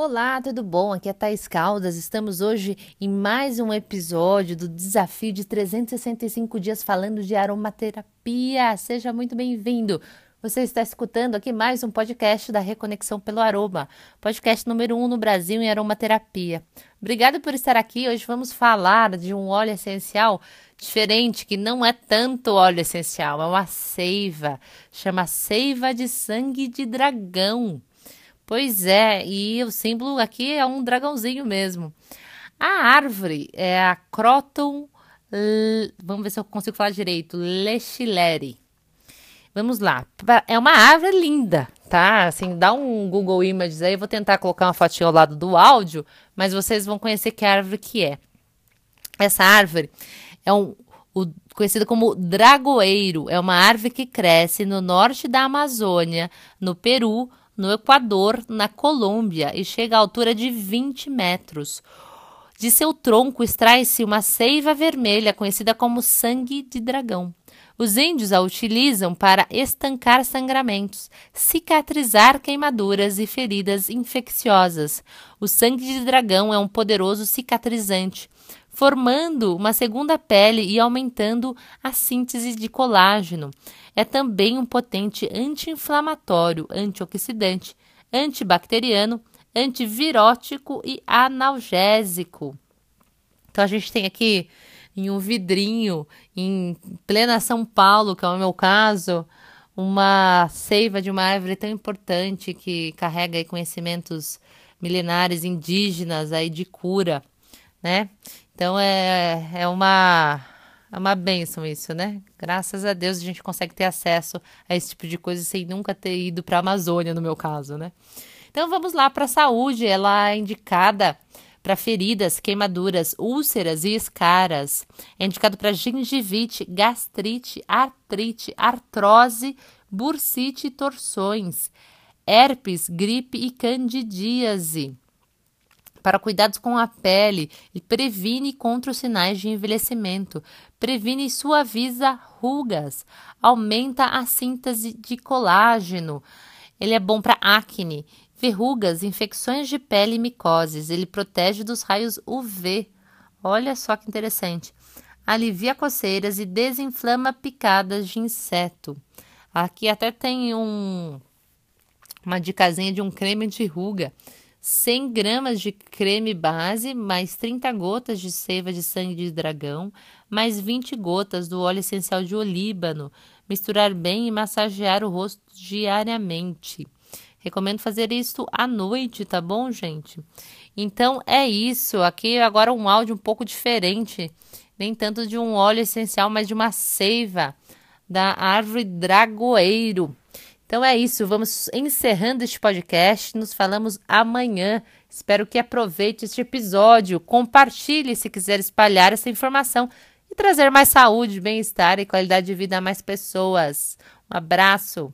Olá, tudo bom? Aqui é Thais Caldas. Estamos hoje em mais um episódio do desafio de 365 dias falando de aromaterapia. Seja muito bem-vindo. Você está escutando aqui mais um podcast da Reconexão pelo Aroma, podcast número um no Brasil em aromaterapia. Obrigada por estar aqui. Hoje vamos falar de um óleo essencial diferente, que não é tanto óleo essencial, é uma seiva. Chama seiva de sangue de dragão. Pois é, e o símbolo aqui é um dragãozinho mesmo. A árvore é a Croton, vamos ver se eu consigo falar direito, Lechileri. Vamos lá, é uma árvore linda, tá? Assim, dá um Google Images aí, eu vou tentar colocar uma fotinha ao lado do áudio, mas vocês vão conhecer que árvore que é. Essa árvore é um, o, conhecida como dragoeiro, é uma árvore que cresce no norte da Amazônia, no Peru, no Equador, na Colômbia, e chega à altura de 20 metros. De seu tronco extrai-se uma seiva vermelha conhecida como sangue de dragão. Os índios a utilizam para estancar sangramentos, cicatrizar queimaduras e feridas infecciosas. O sangue de dragão é um poderoso cicatrizante, formando uma segunda pele e aumentando a síntese de colágeno. É também um potente anti-inflamatório, antioxidante, antibacteriano, antivirótico e analgésico. Então a gente tem aqui em um vidrinho, em plena São Paulo, que é o meu caso, uma seiva de uma árvore tão importante que carrega conhecimentos milenares indígenas aí de cura, né? Então é, é uma é uma benção isso, né? Graças a Deus a gente consegue ter acesso a esse tipo de coisa sem nunca ter ido para a Amazônia, no meu caso, né? Então vamos lá para a saúde. Ela é indicada para feridas, queimaduras, úlceras e escaras. É indicado para gengivite, gastrite, artrite, artrose, bursite e torções, herpes, gripe e candidíase para cuidados com a pele e previne contra os sinais de envelhecimento, previne e suaviza rugas, aumenta a síntese de colágeno. Ele é bom para acne, verrugas, infecções de pele e micoses. Ele protege dos raios UV. Olha só que interessante. Alivia coceiras e desinflama picadas de inseto. Aqui até tem um, uma dicasinha de um creme de ruga 100 gramas de creme base, mais 30 gotas de seiva de sangue de dragão, mais 20 gotas do óleo essencial de olíbano. Misturar bem e massagear o rosto diariamente. Recomendo fazer isso à noite, tá bom, gente? Então é isso. Aqui agora um áudio um pouco diferente, nem tanto de um óleo essencial, mas de uma seiva da árvore dragoeiro. Então é isso, vamos encerrando este podcast. Nos falamos amanhã. Espero que aproveite este episódio, compartilhe se quiser espalhar essa informação e trazer mais saúde, bem-estar e qualidade de vida a mais pessoas. Um abraço.